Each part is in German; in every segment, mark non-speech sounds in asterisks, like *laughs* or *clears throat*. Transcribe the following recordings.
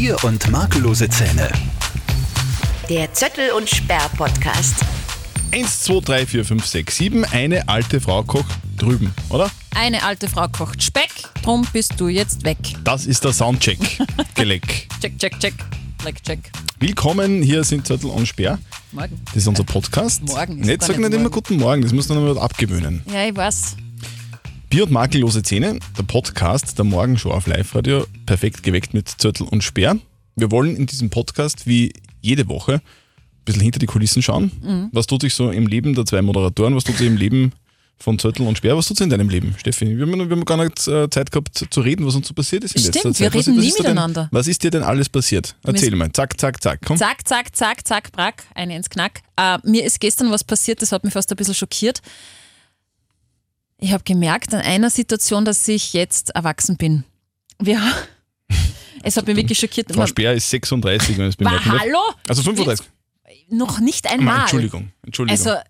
Bier und makellose Zähne. Der Zöttel und Sperr Podcast. 1, 2, 3, 4, 5, 6, 7. Eine alte Frau kocht drüben, oder? Eine alte Frau kocht Speck, drum bist du jetzt weg. Das ist der Soundcheck. *laughs* Geleck. Check, check, check. Like, check. Willkommen, hier sind Zettel und Sperr. Morgen. Das ist unser Podcast. Morgen ist Nicht sag nicht nicht immer guten Morgen, das muss man noch mal abgewöhnen. Ja, ich weiß. Bier und makellose Zähne, der Podcast der Morgenshow auf Live-Radio, perfekt geweckt mit Zürtel und Sperr. Wir wollen in diesem Podcast wie jede Woche ein bisschen hinter die Kulissen schauen. Mhm. Was tut sich so im Leben der zwei Moderatoren, was tut sich im Leben von Zürtel und Sperr, was tut sich in deinem Leben, Steffi? Wir haben, wir haben gar nicht äh, Zeit gehabt zu reden, was uns so passiert ist in Stimmt, letzter wir Zeit. Was- reden was nie dir denn, miteinander. Was ist dir denn alles passiert? Erzähl mal, zack, zack, zack, komm. Zack, zack, zack, zack, brack, eine ins Knack. Äh, mir ist gestern was passiert, das hat mich fast ein bisschen schockiert. Ich habe gemerkt an einer Situation, dass ich jetzt erwachsen bin. Wir, *laughs* es hat mich wirklich schockiert. Frau Sperr ist 36, wenn ich es bemerken hallo? Also 35. Noch nicht Nein, einmal. Entschuldigung, Entschuldigung. Also,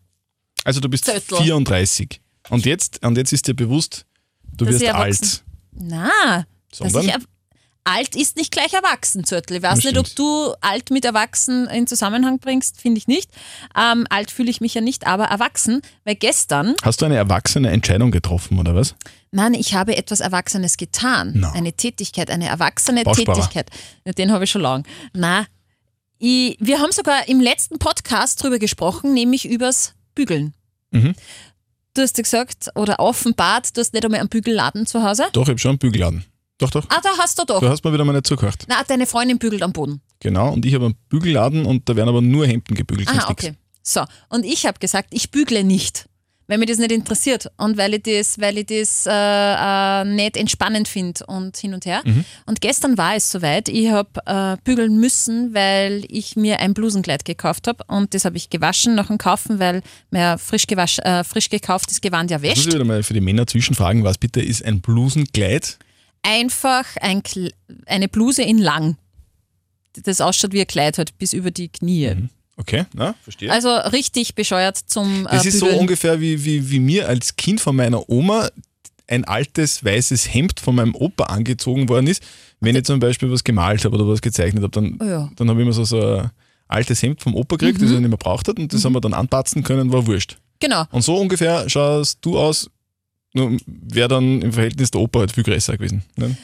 Also du bist Zöttl. 34. Und jetzt, und jetzt ist dir bewusst, du Dass wirst ich alt. na, dass Sondern? ich, er- alt ist nicht gleich erwachsen, Zürtel. Ich weiß Das nicht, ob stimmt. du alt mit erwachsen in Zusammenhang bringst, finde ich nicht. Ähm, alt fühle ich mich ja nicht, aber erwachsen, weil gestern, Hast du eine erwachsene Entscheidung getroffen, oder was? nein, ich habe etwas Erwachsenes getan. Na. Eine Tätigkeit, eine erwachsene Bausparer. Tätigkeit. Den habe ich schon lang. Na, ich, wir haben sogar im letzten Podcast drüber gesprochen, nämlich übers Bügeln. Mhm. Du hast ja gesagt, oder offenbart, du hast nicht einmal einen Bügelladen zu Hause. Doch, ich habe schon einen Bügelladen. Doch, doch. Ah, da hast du doch. Du hast mir wieder mal nicht zugehört. Na, deine Freundin bügelt am Boden. Genau, und ich habe einen Bügelladen und da werden aber nur Hemden gebügelt. sonst Aha, nix. okay. So, und ich habe gesagt, ich bügle nicht, weil mir das nicht interessiert und weil ich das, weil ich das äh, äh, nicht entspannend finde und hin und her. Mhm. Und gestern war es soweit, ich habe äh, bügeln müssen, weil ich mir ein Blusenkleid gekauft habe und das habe ich gewaschen nach dem Kaufen, weil mir frisch, gewasch, äh, frisch gekauftes Gewand ja wäscht. ich wieder mal für die Männer zwischenfragen, was bitte ist ein Blusenkleid? Einfach ein, eine Bluse in lang, das ausschaut wie ein Kleid halt bis über die Knie. Okay, na, verstehe. Also richtig bescheuert zum äh, das ist so Bügeln. ungefähr wie, wie, wie mir als Kind von meiner Oma ein altes weißes Hemd von meinem Opa angezogen worden ist. Wenn ich zum Beispiel was gemalt habe oder was gezeichnet habe, dann, Oh ja. Mhm. dann habe ich immer so, so ein altes Hemd vom Opa gekriegt, das er nicht mehr braucht hat und das haben wir dann anpatzen können, war wurscht. Genau. Und so ungefähr schaust du aus, wäre dann im Verhältnis der Opa halt viel größer gewesen. Ne?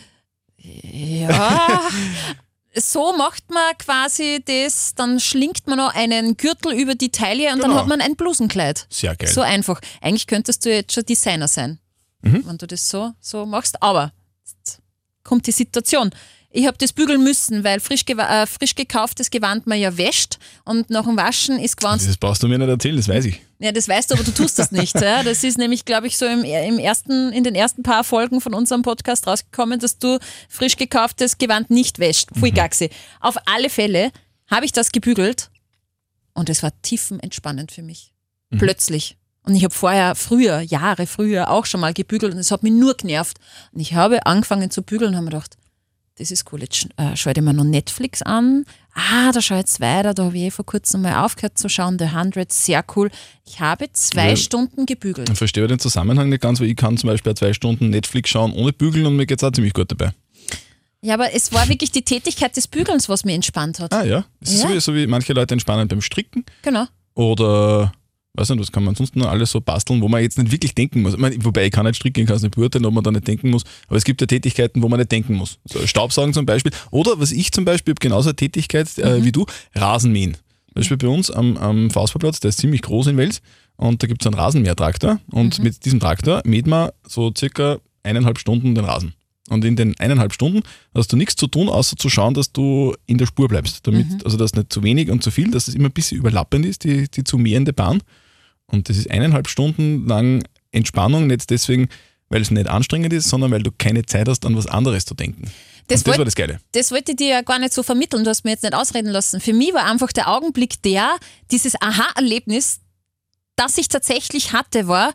Ja. *laughs* so macht man quasi das, dann schlingt man noch einen Gürtel über die Taille und dann Genau. hat man ein Blusenkleid. Sehr geil. So einfach. Eigentlich könntest du jetzt schon Designer sein, Mhm. wenn du das so, so machst. Aber jetzt kommt die Situation. Ich habe das bügeln müssen, weil frisch, äh, frisch gekauftes Gewand man ja wäscht und nach dem Waschen ist Gewand das brauchst du mir nicht erzählen, das weiß ich. Ja, das weißt du, aber du tust das nicht. Ja? Das ist nämlich, glaube ich, so im, im ersten, in den ersten paar Folgen von unserem Podcast rausgekommen, dass du frisch gekauftes Gewand nicht wäscht. Pfui Gaxi. Auf alle Fälle habe ich das gebügelt und es war tiefenentspannend für mich. Plötzlich. Und ich habe vorher, früher, Jahre früher auch schon mal gebügelt und es hat mich nur genervt. Und ich habe angefangen zu bügeln und habe mir gedacht, das ist cool, jetzt äh, schaue ich mir noch Netflix an. Ah, da schaue ich jetzt weiter, da habe ich eh vor kurzem mal aufgehört zu schauen, The 100, sehr cool. Ich habe zwei Ja. Stunden gebügelt. Ich verstehe den Zusammenhang nicht ganz, weil ich kann zum Beispiel zwei Stunden Netflix schauen ohne Bügeln und mir geht es auch ziemlich gut dabei. Ja, aber es war wirklich die Tätigkeit des Bügelns, was mich entspannt hat. Ah ja, das ist Ja. so, wie, so wie manche Leute entspannen beim Stricken Genau. oder weiß nicht, was kann man sonst noch alles so basteln, wo man jetzt nicht wirklich denken muss. Ich meine, wobei ich kann nicht stricken, ich kann es nicht beurteilen, ob man da nicht denken muss, aber es gibt ja Tätigkeiten, wo man nicht denken muss. So Staubsaugen zum Beispiel oder was ich zum Beispiel habe, genauso eine Tätigkeit äh, wie du, Rasenmähen. Zum Beispiel bei uns am, am Faustbauplatz, der ist ziemlich groß in Wels und da gibt es einen Rasenmähertraktor und mit diesem Traktor mäht man so circa eineinhalb Stunden den Rasen. Und in den eineinhalb Stunden hast du nichts zu tun, außer zu schauen, dass du in der Spur bleibst. Damit, Also dass nicht zu wenig und zu viel, dass es immer ein bisschen überlappend ist, die, die zu mähende Bahn. Und das ist eineinhalb Stunden lang Entspannung, nicht deswegen, weil es nicht anstrengend ist, sondern weil du keine Zeit hast, an was anderes zu denken. Das und das wollt- war das Geile. Das wollte ich dir ja gar nicht so vermitteln, du hast mir jetzt nicht ausreden lassen. Für mich war einfach der Augenblick der, dieses Aha-Erlebnis, das ich tatsächlich hatte, war,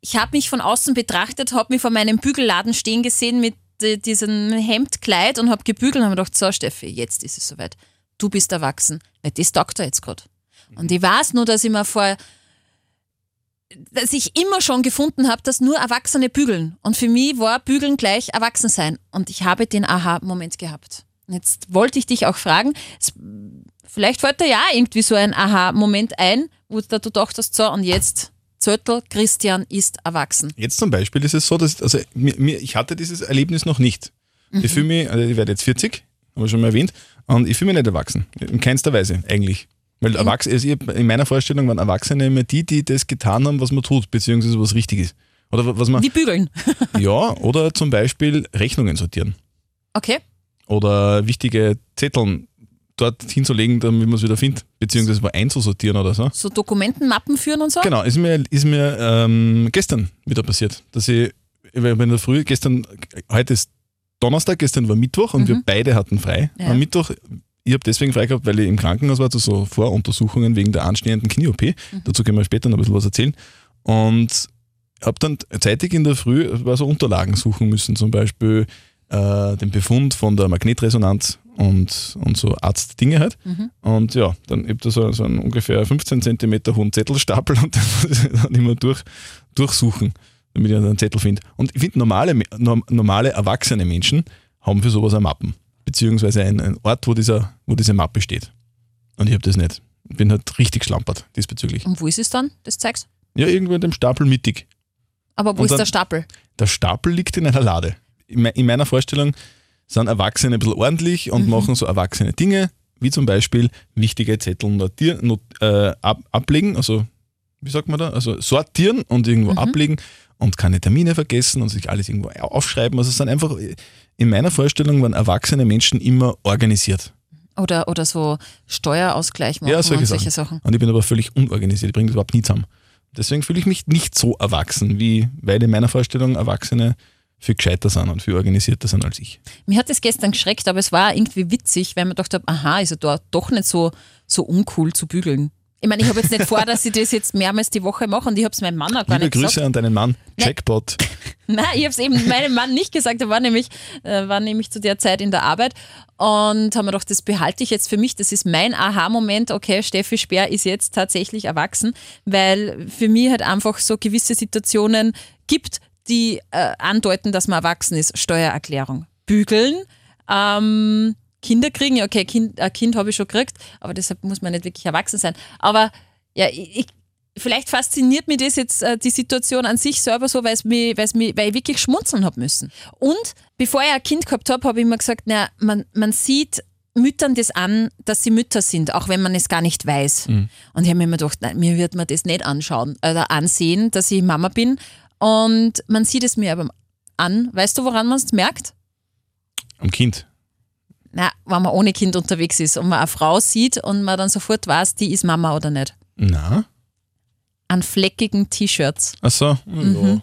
ich habe mich von außen betrachtet, habe mich vor meinem Bügelladen stehen gesehen mit äh, diesem Hemdkleid und habe gebügelt und habe gedacht, so Steffi, jetzt ist es soweit. Du bist erwachsen, weil das taugt er jetzt gerade. Und ich weiß nur, dass ich mir vor dass ich immer schon gefunden habe, dass nur Erwachsene bügeln. Und für mich war Bügeln gleich Erwachsensein. Und ich habe den Aha-Moment gehabt. Jetzt wollte ich dich auch fragen, vielleicht fällt dir ja irgendwie so ein Aha-Moment ein, wo du du dachtest, so und jetzt Zöttl, Christian ist erwachsen. Jetzt zum Beispiel ist es so, dass also mir, mir, ich hatte dieses Erlebnis noch nicht. Ich fühle mich, also ich werde jetzt 40, habe ich schon mal erwähnt, und ich fühle mich nicht erwachsen. In keinster Weise eigentlich. Weil Erwachs also in meiner Vorstellung waren Erwachsene immer die, die das getan haben, was man tut, beziehungsweise was richtig ist. Oder was man. Wie bügeln. *laughs* Ja, oder zum Beispiel Rechnungen sortieren. Okay. Oder wichtige Zetteln dort hinzulegen, damit man es wieder findet. Beziehungsweise mal einzusortieren oder so. So Dokumentenmappen führen und so? Genau, ist mir, ist mir ähm, gestern wieder passiert, dass ich, ich in der Früh, gestern, heute ist Donnerstag, gestern war Mittwoch und wir beide hatten frei. Ja. Am Mittwoch, ich habe deswegen frei gehabt, weil ich im Krankenhaus war, zu so Voruntersuchungen wegen der anstehenden Knie-OP. Dazu können wir später noch ein bisschen was erzählen. Und habe dann zeitig in der Früh war so Unterlagen suchen müssen, zum Beispiel äh, den Befund von der Magnetresonanz und, und so Arztdinge halt. Und ja, dann habe ich da so, so einen ungefähr 15 Zentimeter hohen Zettelstapel *laughs* und dann muss ich dann immer durch, durchsuchen, damit ich einen Zettel finde. Und ich finde, normale, normale erwachsene Menschen haben für sowas eine Mappen, beziehungsweise einen, einen Ort, wo, dieser, wo diese Mappe steht. Und ich habe das nicht. Ich bin halt richtig schlampert diesbezüglich. Und wo ist es dann, das zeigst? Ja, irgendwo in dem Stapel mittig. Aber wo Und ist dann- der Stapel? Der Stapel liegt in einer Lade. In me- in meiner Vorstellung sind Erwachsene ein bisschen ordentlich und machen so erwachsene Dinge, wie zum Beispiel wichtige Zettel notieren, not, äh, ab, ablegen, also wie sagt man da, also sortieren und irgendwo ablegen und keine Termine vergessen und sich alles irgendwo aufschreiben. Also es sind einfach, in meiner Vorstellung waren erwachsene Menschen immer organisiert. Oder, oder so Steuerausgleich machen Ja, solche und Sachen. solche Sachen. Und ich bin aber völlig unorganisiert, ich bringe das überhaupt nie zusammen. Deswegen fühle ich mich nicht so erwachsen, wie, weil in meiner Vorstellung Erwachsene viel gescheiter sind und viel organisierter sind als ich. Mir hat das gestern geschreckt, aber es war irgendwie witzig, weil man dachte, aha, ist ja da doch nicht so, so uncool zu bügeln. Ich meine, ich habe jetzt nicht vor, dass ich das jetzt mehrmals die Woche mache und ich habe es meinem Mann auch gar Liebe nicht Grüße gesagt. an deinen Mann, Jackpot. *laughs* Nein, ich habe es eben meinem Mann nicht gesagt. Er war nämlich, äh, war nämlich zu der Zeit in der Arbeit und haben mir gedacht, das behalte ich jetzt für mich. Das ist mein Aha-Moment. Okay, Steffi Speer ist jetzt tatsächlich erwachsen, weil für mich halt einfach so gewisse Situationen gibt, die äh, andeuten, dass man erwachsen ist. Steuererklärung, bügeln, ähm, Kinder kriegen. Ja, okay, kind, ein Kind habe ich schon gekriegt, aber deshalb muss man nicht wirklich erwachsen sein. Aber ja, ich, ich Vielleicht fasziniert mich das jetzt äh, die Situation an sich selber so, weil es mich, weil es mich, weil ich wirklich schmunzeln habe müssen. Und bevor ich ein Kind gehabt habe, habe ich immer gesagt, na, man, man sieht Müttern das an, dass sie Mütter sind, auch wenn man es gar nicht weiß. Und ich habe mir immer gedacht, nein, mir wird man das nicht anschauen oder ansehen, dass ich Mama bin. Und man sieht es mir aber an. Weißt du, woran man es merkt? Am Kind. Na, wenn man ohne Kind unterwegs ist und man eine Frau sieht und man dann sofort weiß, die ist Mama oder nicht. Na? An fleckigen T-Shirts. Achso. Mhm.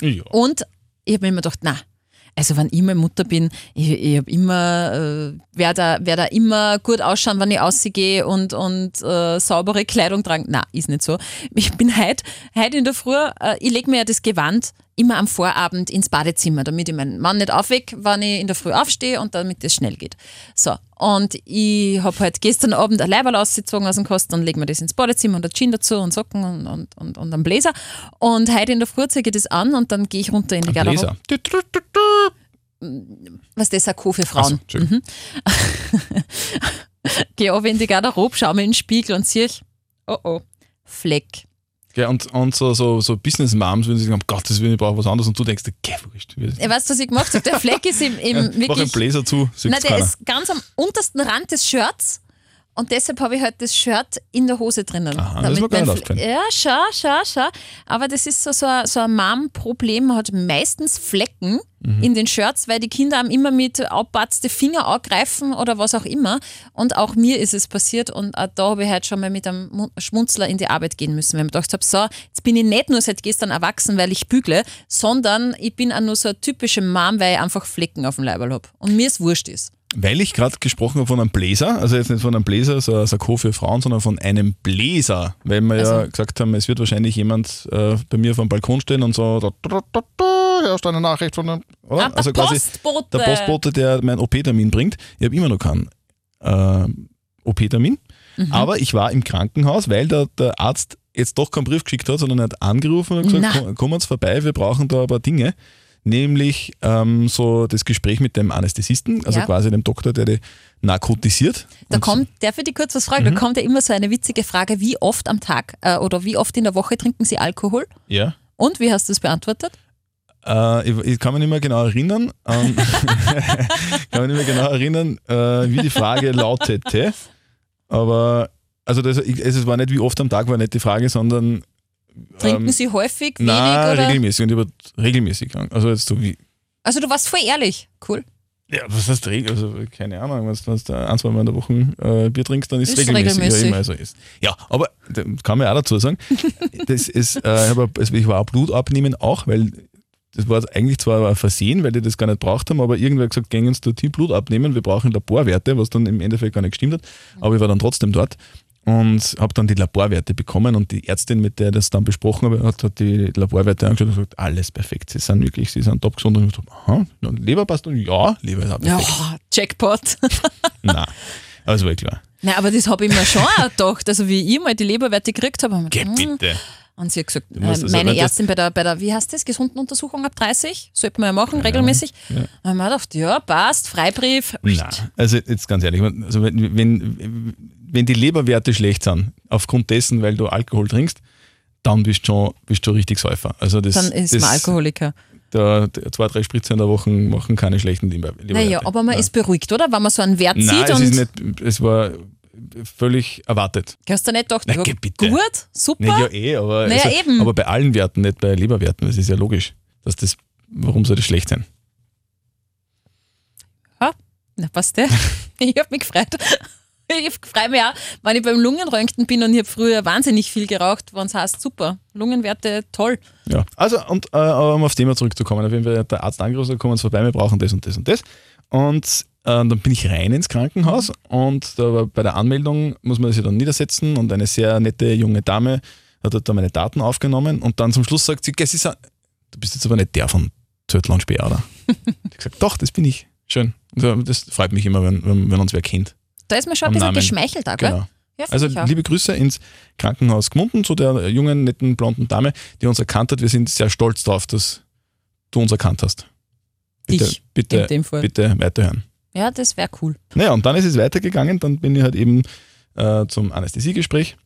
Ja. ja. Und ich habe mir immer gedacht, na, also wenn ich meine Mutter bin, ich, ich habe immer, äh, werde da, werd da immer gut ausschauen, wenn ich ausgehe und, und äh, saubere Kleidung tragen. Na, ist nicht so. Ich bin heute heut in der Früh, äh, ich lege mir ja das Gewand immer am Vorabend ins Badezimmer, damit ich meinen Mann nicht aufweck, wenn ich in der Früh aufstehe und damit das schnell geht. So, und ich habe halt gestern Abend ein Leiberl ausgezogen aus dem Kasten und lege mir das ins Badezimmer und ein Jean dazu und Socken und, und, und, und einen Bläser. Und heute in der Früh zeige ich das an und dann gehe ich runter in die Garderobe. Bläser. Was das Sakko für Frauen. Mhm. Entschuldigung. Gehe runter in die Garderobe, schaue mir in den Spiegel und sehe ich, oh oh, Fleck. Ja, und, und so, so, so Business Moms würden sich sagen, um Gottes Willen, ich brauche was anderes und du denkst, geh, wurscht. Ja, weißt du, was ich gemacht habe? Der Fleck ist im, im Mach einen wirklich. Bläser zu, Nein, der keiner. ist ganz am untersten Rand des Shirts. Und deshalb habe ich halt das Shirt in der Hose drinnen. Aha, das gar mein nicht Fle- aufgefallen. Ja, schau, schau, schau. Aber das ist so, so ein, so ein Mom-Problem. Man hat meistens Flecken Mhm. in den Shirts, weil die Kinder einem immer mit abbatzte Finger angreifen oder was auch immer. Und auch mir ist es passiert. Und auch da habe ich halt schon mal mit einem Mu- Schmunzler in die Arbeit gehen müssen, weil ich mir gedacht habe, so, jetzt bin ich nicht nur seit gestern erwachsen, weil ich bügle, sondern ich bin auch nur so eine typische Mom, weil ich einfach Flecken auf dem Leiberl habe. Und mir es wurscht ist. Weil ich gerade gesprochen habe von einem Bläser, also jetzt nicht von einem Bläser, so ein Sakko für Frauen, sondern von einem Bläser, weil wir ja Also- gesagt haben, es wird wahrscheinlich jemand äh, bei mir vom Balkon stehen und so, da, da, da, da, ist eine Nachricht von einem, oder? Ah, der also quasi Postbote. der Postbote, der meinen OP-Termin bringt. Ich habe immer noch keinen äh, OP-Termin, Mhm. aber ich war im Krankenhaus, weil der, der Arzt jetzt doch keinen Brief geschickt hat, sondern er hat angerufen und gesagt, Na. komm, kommen Sie vorbei, wir brauchen da ein paar Dinge. Nämlich ähm, so das Gespräch mit dem Anästhesisten, also Ja. quasi dem Doktor, der die narkotisiert. Da kommt, darf ich dich kurz was fragen? Mhm. Da kommt ja immer so eine witzige Frage, wie oft am Tag äh, oder wie oft in der Woche trinken Sie Alkohol? Ja. Und wie hast du das beantwortet? Äh, ich, ich kann mich nicht mehr genau erinnern, ähm, *laughs* kann mich nicht mehr genau erinnern, äh, wie die Frage lautete. Aber also das, ich, es war nicht wie oft am Tag, war nicht die Frage, sondern Trinken ähm, Sie häufig, wenig na, oder? regelmäßig und über regelmäßig. Also jetzt so wie Also du warst voll ehrlich. Cool. Ja, was heißt regel? Also keine Ahnung, wenn du ein, zwei Mal in der Woche äh, Bier trinkst, dann ist es regelmäßig. regelmäßig. Ja, immer so ist. ja, aber kann man auch dazu sagen, *laughs* das ist, äh, ich, war auch Blut abnehmen auch, weil das war eigentlich zwar ein Versehen, weil die das gar nicht braucht haben, aber irgendwer hat gesagt, gehen uns dort Blut abnehmen, wir brauchen Laborwerte, was dann im Endeffekt gar nicht gestimmt hat. Aber ich war dann trotzdem dort und habe dann die Laborwerte bekommen und die Ärztin, mit der ich das dann besprochen habe, hat, hat die Laborwerte angeschaut und gesagt, alles perfekt, sie sind wirklich, sie sind top gesund. Und ich dachte, aha, Leber passt und ja, Leber ist auch perfekt. Ja, Jackpot. *laughs* Nein, aber es war klar. Na, aber das habe ich mir schon auch gedacht. Also wie ich mal die Leberwerte gekriegt habe, habe ich Geh mir gedacht, hm. bitte. Und sie hat gesagt, äh, meine das- Ärztin bei der, bei der, wie heißt das, gesunden Untersuchung ab 30, sollte man ja machen, regelmäßig. ja. Habe ich mir gedacht, ja, passt, Freibrief. Nein, also jetzt ganz ehrlich, also wenn, wenn, wenn die Leberwerte schlecht sind, aufgrund dessen, weil du Alkohol trinkst, dann bist du schon, bist du richtig Säufer. Also das, Dann ist das, man Alkoholiker. Da, zwei, drei Spritze in der Woche machen keine schlechten Leber, Leberwerte. Naja, aber man ist beruhigt, oder? Wenn man so einen Wert Nein, sieht es, und ist nicht, es war völlig erwartet. hast du nicht gedacht, Na, ja, geh bitte. gut, super. Nee, ja, eh, aber, Naja, also, eben. aber bei allen Werten, nicht bei Leberwerten. Das ist ja logisch. Dass das, warum soll das schlecht sein? Na, passt der? *laughs* Ich habe mich gefreut. Ich freue mich auch, wenn ich beim Lungenröntgen bin und ich habe früher wahnsinnig viel geraucht, wenn es heißt, super, Lungenwerte toll. Ja, also und äh, um aufs Thema zurückzukommen, Fall hat der Arzt angerufen, kommen Sie vorbei, wir brauchen das und das und das. Und dann bin ich rein ins Krankenhaus und da bei der Anmeldung muss man sich dann niedersetzen und eine sehr nette junge Dame hat dort dann meine Daten aufgenommen und dann zum Schluss sagt sie, "Gell, Sie sind, du bist jetzt aber nicht der von Zöttl und Speer, oder? ich gesagt, doch, das bin ich. Schön. Und Das freut mich immer, wenn, wenn, uns wer kennt. Da ist mir schon ein bisschen Namen. geschmeichelt, auch? Genau. Ja, Also liebe Grüße ins Krankenhaus Gmunden zu der jungen, netten, blonden Dame, die uns erkannt hat. Wir sind sehr stolz darauf, dass du uns erkannt hast. Bitte, Dich, bitte, bitte weiterhören. Ja, das wäre cool. Naja, und dann ist es weitergegangen. Dann bin ich halt eben äh, zum Anästhesiegespräch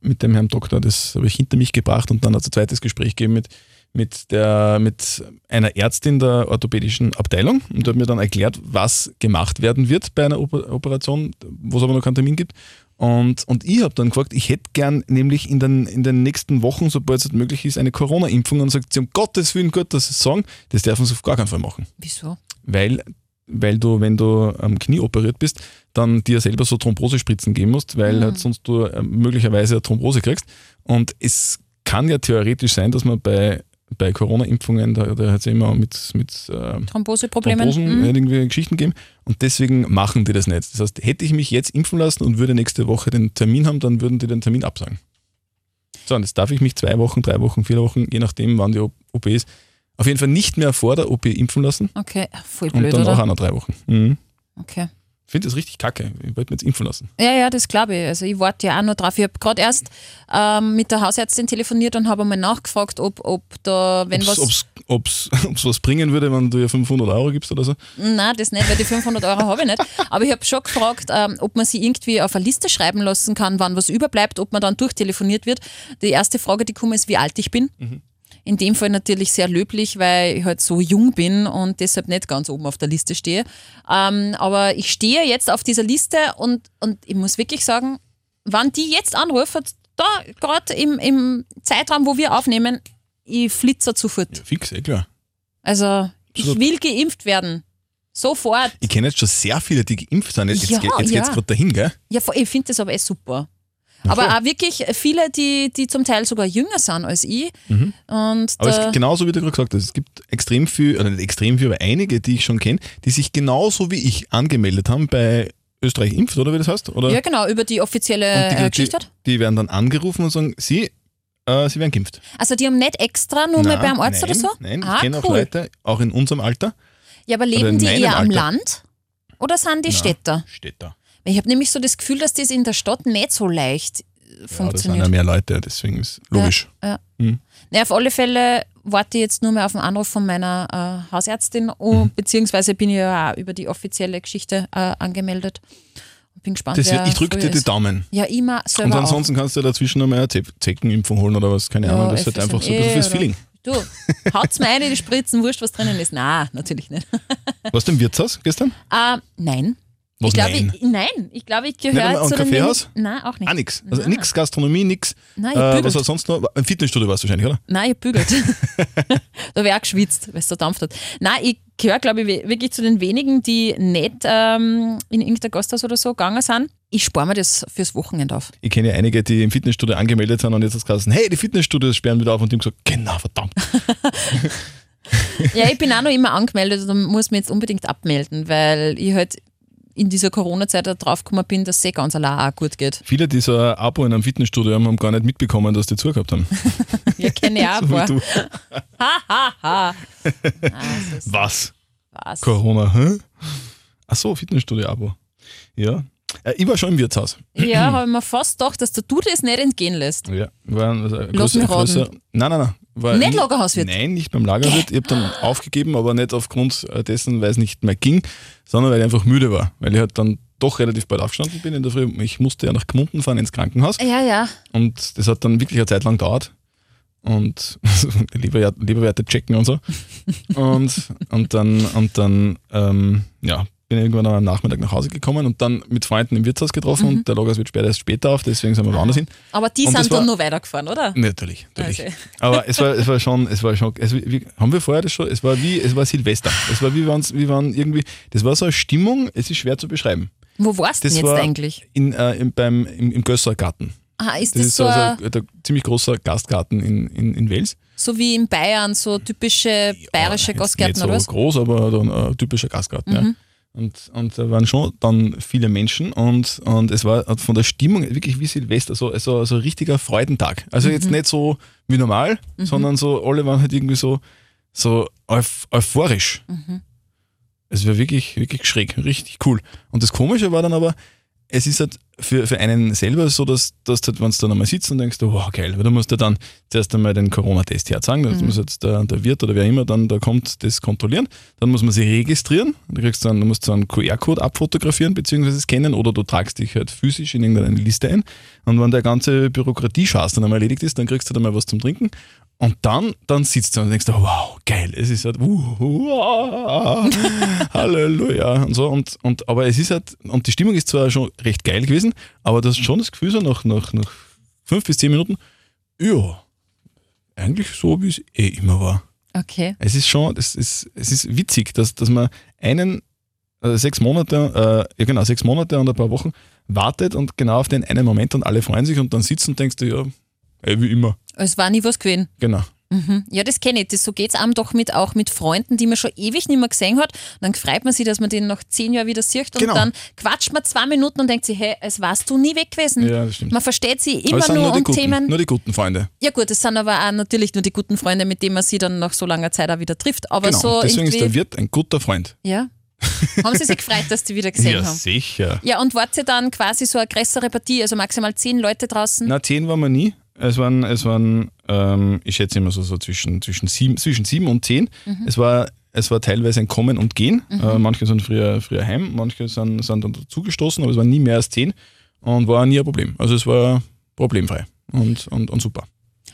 mit dem Herrn Doktor. Das habe ich hinter mich gebracht und dann hat es ein zweites Gespräch gegeben mit, mit, der, mit einer Ärztin der orthopädischen Abteilung und die hat mir dann erklärt, was gemacht werden wird bei einer Oper Operation, wo es aber noch keinen Termin gibt. Und, und ich habe dann gefragt, ich hätte gern nämlich in den, in den nächsten Wochen, sobald es möglich ist, eine Corona-Impfung. Und sagt sie, um Gottes Willen, gut, dass Sie es sagen, das dürfen Sie auf gar keinen Fall machen Wieso? weil, weil du, wenn du am Knie operiert bist, dann dir selber so Thrombosespritzen geben musst, weil Mhm. halt sonst du äh, möglicherweise eine Thrombose kriegst. Und es kann ja theoretisch sein, dass man bei, bei Corona-Impfungen, da, da hat es ja immer mit, mit äh, Thromboseprobleme? Thrombosen Mhm. irgendwie Geschichten geben und deswegen machen die das nicht. Das heißt, hätte ich mich jetzt impfen lassen und würde nächste Woche den Termin haben, dann würden die den Termin absagen. So, und jetzt darf ich mich zwei Wochen, drei Wochen, vier Wochen, je nachdem, wann die OP ist, auf jeden Fall nicht mehr vor der OP impfen lassen. Okay, voll Und blöd, dann auch oder? auch noch drei Wochen. Mhm. Okay. Ich finde das richtig kacke. Ich wollte mir jetzt impfen lassen. Ja, ja, das glaube ich. Also ich warte ja auch noch drauf. Ich habe gerade erst ähm, mit der Hausärztin telefoniert und habe einmal nachgefragt, ob, ob da, wenn Ob's, was... ob's, ob's, *laughs* ob's was bringen würde, wenn du ihr 500 Euro gibst oder so. Nein, das nicht, weil die 500 Euro habe ich nicht. Aber ich habe schon gefragt, ähm, ob man sie irgendwie auf eine Liste schreiben lassen kann, wann was überbleibt, ob man dann durchtelefoniert wird. Die erste Frage, die kommt, ist, wie alt ich bin. In dem Fall natürlich sehr löblich, weil ich halt so jung bin und deshalb nicht ganz oben auf der Liste stehe. Ähm, aber ich stehe jetzt auf dieser Liste und, und ich muss wirklich sagen, wann die jetzt anrufen, da gerade im, im Zeitraum, wo wir aufnehmen, ich flitze sofort. Ja, fix, eh klar. Also ich will geimpft werden. Sofort. Ich kenne jetzt schon sehr viele, die geimpft sind. Jetzt, Ja, jetzt, geht- jetzt ja. geht's gerade dahin, gell? Ja, ich finde das aber eh super. Aber auch wirklich viele, die, die zum Teil sogar jünger sind als ich. Und Aber es gibt genauso wie du gerade gesagt hast, es gibt extrem viel, oder nicht extrem viel, aber einige, die ich schon kenne, die sich genauso wie ich angemeldet haben bei Österreich impft, oder wie das heißt? Oder? ja, genau, über die offizielle die, äh, die, Geschichte. die werden dann angerufen und sagen, sie, äh, sie werden geimpft. Also die haben nicht extra nur mehr Nein, beim Arzt nein, oder so? Nein, ich ah, kenne auch cool. Leute, auch in unserem Alter, Ja, aber leben die eher am Alter. Land oder sind die Na. Städter? Weil Ich habe nämlich so das Gefühl, dass das in der Stadt nicht so leicht äh, Ja, das sind funktioniert. ja mehr Leute, deswegen ist logisch. Ja. Na, auf alle Fälle warte ich jetzt nur mehr auf einen Anruf von meiner äh, Hausärztin, und, beziehungsweise bin ich ja auch über die offizielle Geschichte äh, angemeldet. Bin gespannt. Das, ich drücke dir die. Daumen. Ja, immer Und selber ansonsten kannst du ja dazwischen noch mal eine Ze- Zeckenimpfung holen oder was, keine auch. Ahnung. Das ist halt einfach so ein bisschen fürs Feeling. Du, haut's mir eine, die Spritzen, wurscht, was drinnen ist. Nein, natürlich nicht. Warst du im Wirtshaus gestern? Äh, nein. Was ich glaube, nein? ich, nein, ich glaube, ich gehöre zu den Kaffeehaus? Nein, auch nicht. Ah, nix. Also Nein. nix Gastronomie, nix. Nein, ich äh, was hat sonst noch? Im Fitnessstudio warst du wahrscheinlich, oder? Nein, ich bügelt. *laughs* da wäre auch geschwitzt, weil es so dampft hat. Nein, ich gehöre, glaube ich, wirklich zu den wenigen, die nicht ähm, in irgendein Gasthaus oder so gegangen sind. Ich spare mir das fürs Wochenende auf. Ich kenne ja einige, die im Fitnessstudio angemeldet sind und jetzt hat es hey, die Fitnessstudios sperren wieder auf und die haben gesagt, genau, verdammt. *laughs* Ja, ich bin auch noch immer angemeldet und muss mich jetzt unbedingt abmelden, weil ich halt in dieser Corona-Zeit da drauf gekommen bin, dass es eh ganz allein auch gut geht. Viele, die so ein Abo in einem Fitnessstudio haben, gar nicht mitbekommen, dass die zugehabt haben. *laughs* Ja, kenne ich auch *laughs* So. *laughs* Ha, ha, ha. Was? was. Corona, hä? Ach so, Fitnessstudio-Abo. Ja. Äh, ich war schon im Wirtshaus. Ja, *clears throat* habe ich mir fast gedacht, dass du das nicht entgehen lässt. Ja, war ein, also ein Lass größer, größer, Nein, nein, nein. War Nicht Lagerhauswirt? Nein, nicht beim Lagerwirt. Ich habe dann aufgegeben, aber nicht aufgrund äh, dessen, weil es nicht mehr ging, sondern weil ich einfach müde war. Weil ich halt dann doch relativ bald aufgestanden bin in der Früh. Ich musste ja nach Gmunden fahren ins Krankenhaus Ja, ja. und das hat dann wirklich eine Zeit lang gedauert. Und *laughs* lieber, lieber Werte checken und so. Und, und dann, und dann ähm, ja, bin irgendwann am Nachmittag nach Hause gekommen und dann mit Freunden im Wirtshaus getroffen und der Lagerhaus wird später erst später auf, deswegen sind wir woanders hin. Aber die Und sind dann war- nur weitergefahren, oder? Natürlich, natürlich. Also. Aber es war, es war schon, *laughs* es war schon, es, wie, haben wir vorher das schon, es war wie, es war Silvester. Es war wie, waren's- wie waren irgendwie, das war so eine Stimmung, es ist schwer zu beschreiben. Wo warst du denn jetzt war eigentlich? in, äh, im, beim, im, im Gössergarten. Ah, ist Das das, ist so, also ein- ein, ziemlich großer Gastgarten in, in, in Wels. so wie in Bayern, so typische bayerische Jetzt Gastgärten Nicht so oder was? Mhm. groß, aber dann ein typischer Gastgarten. Ja. Und, und da waren schon dann viele Menschen und, und es war von der Stimmung wirklich wie Silvester, so, so, so ein richtiger Freudentag. Also Mhm. jetzt nicht so wie normal, sondern so alle waren halt irgendwie so, so euph euphorisch. Mhm. Es war wirklich, wirklich schräg, richtig cool. Und das Komische war dann aber, es ist halt für, für einen selber so, dass, dass du halt, wenn du dann einmal sitzt und denkst, wow, geil, weil du musst ja dann zuerst einmal den Corona-Test herzeigen, das muss jetzt der, der Wirt oder wer immer dann da kommt, das kontrollieren, dann muss man sich registrieren, du, kriegst dann, du musst so einen QR-Code abfotografieren bzw. scannen oder du tragst dich halt physisch in irgendeine Liste ein. Und wenn der ganze Bürokratie-Schaß dann einmal erledigt ist, dann kriegst du dann mal was zum Trinken und dann, dann sitzt du und denkst, wow, geil, es ist halt, uh, uh, Halleluja und so. Und, und, aber es ist halt, und die Stimmung ist zwar schon recht geil gewesen, aber du hast schon das Gefühl, so nach, nach, nach fünf bis zehn Minuten, ja, eigentlich so, wie es eh immer war. Okay. Es ist schon, das ist, es ist witzig, dass, dass man einen, äh, sechs Monate, äh, ja genau, sechs Monate und ein paar Wochen wartet und genau auf den einen Moment und alle freuen sich und dann sitzt und denkst du, ja, eh, wie immer. Es war nie was gewesen. Genau. Mhm. Ja, das kenne ich. Das, so geht es einem doch mit, auch mit Freunden, die man schon ewig nicht mehr gesehen hat. Dann freut man sich, dass man den nach zehn Jahren wieder sieht und Genau. dann quatscht man zwei Minuten und denkt sich, hey, es warst du nie weg gewesen. Ja, das stimmt. Man versteht sie immer nur die um guten, Themen. Nur die guten Freunde. Ja gut, es sind aber auch natürlich nur die guten Freunde, mit denen man sie dann nach so langer Zeit auch wieder trifft. Aber Genau. so Deswegen ist der Wirt ein guter Freund. ja. haben sie sich gefreut, dass die wieder gesehen ja, haben. sicher. Ja, und wart ihr dann quasi so eine größere Partie, also maximal zehn Leute draußen? Na, zehn waren wir nie. Es waren, es waren ähm, ich schätze immer so, so zwischen, zwischen, sieben, zwischen sieben und zehn. Mhm. Es, war, es war teilweise ein Kommen und Gehen. Äh, manche sind früher, früher heim, manche sind, sind dann dazugestoßen, aber es waren nie mehr als zehn und war nie ein Problem. Also es war problemfrei und, und, und super.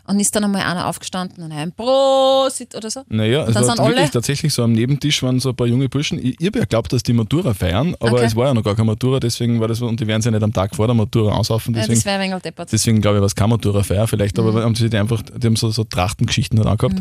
Und ist dann einmal einer aufgestanden und ein Prosit oder so? Naja, es war wirklich tatsächlich so am Nebentisch waren so ein paar junge Burschen. Ich, ich habe ja geglaubt, dass die Matura feiern, aber Okay. es war ja noch gar keine Matura, deswegen war das so, und die werden sich ja nicht am Tag vor der Matura aussaufen, Ja, deswegen das wäre ein wenig deppert. Deswegen glaube ich, war es keine Matura-Feier vielleicht, Mhm. aber haben sie die einfach, die haben so, so Trachtengeschichten halt angehabt.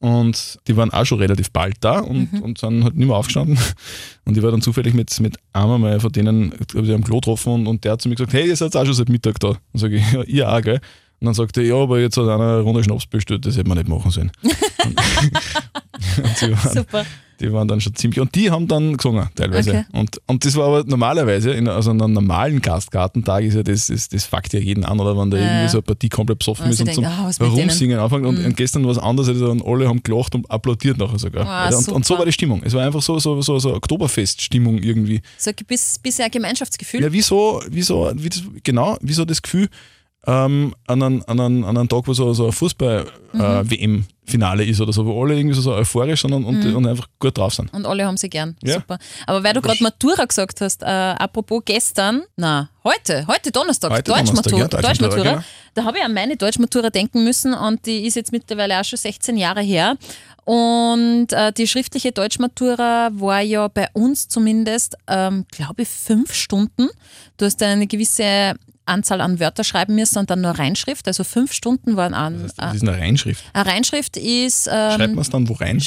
Und die waren auch schon relativ bald da und, Mhm. und sind halt nicht mehr aufgestanden. *laughs* Und ich war dann zufällig mit, mit einem mal von denen hab ich am Klo getroffen und, und der hat zu mir gesagt, hey, ihr seid auch schon seit Mittag da. Und sage ich, ja, ihr auch, gell? Und dann sagt er, ja, aber jetzt hat einer eine Runde Schnaps bestellt, das hätte man nicht machen sollen. *laughs* und, *laughs* waren, Super. die waren dann schon ziemlich, und die haben dann gesungen teilweise. Okay. Und, und das war aber normalerweise, in, also an einem normalen Gastgartentag ist ja das, das, das fuckt ja jeden an, oder wenn da Ja, irgendwie so eine Partie komplett besoffen ist und zum denken, ah? Rumsingen anfängt. Und, und gestern war es anders, also dann alle haben gelacht und applaudiert nachher sogar. Ah, und, und so war die Stimmung. Es war einfach so, so, so, so Oktoberfest-Stimmung irgendwie. So ein bis, bisschen ein Gemeinschaftsgefühl. Ja, wieso, wieso, wie das, genau, wieso das Gefühl, ähm, an, einem, an, einem, an einem Tag, wo so, so ein Fußball-WM-Finale ist oder so, wo alle irgendwie so, so euphorisch sind und, und, und einfach gut drauf sind. Und alle haben sie gern. Ja. Super. Aber weil du gerade Matura gesagt hast, äh, apropos gestern, na, heute, heute Donnerstag, Heute Deutschmatura, ja, Deutschmatura, Deutschmatura, genau. da habe ich an meine Deutschmatura denken müssen und die ist jetzt mittlerweile auch schon 16 Jahre her. Und äh, die schriftliche Deutschmatura war ja bei uns zumindest, ähm, glaube ich, fünf Stunden. Du hast eine gewisse Anzahl an Wörter schreiben müssen und dann nur Reinschrift. Also fünf Stunden waren an. Das ist eine Reinschrift. Eine Reinschrift ist ähm, Schreibt man es dann wo rein?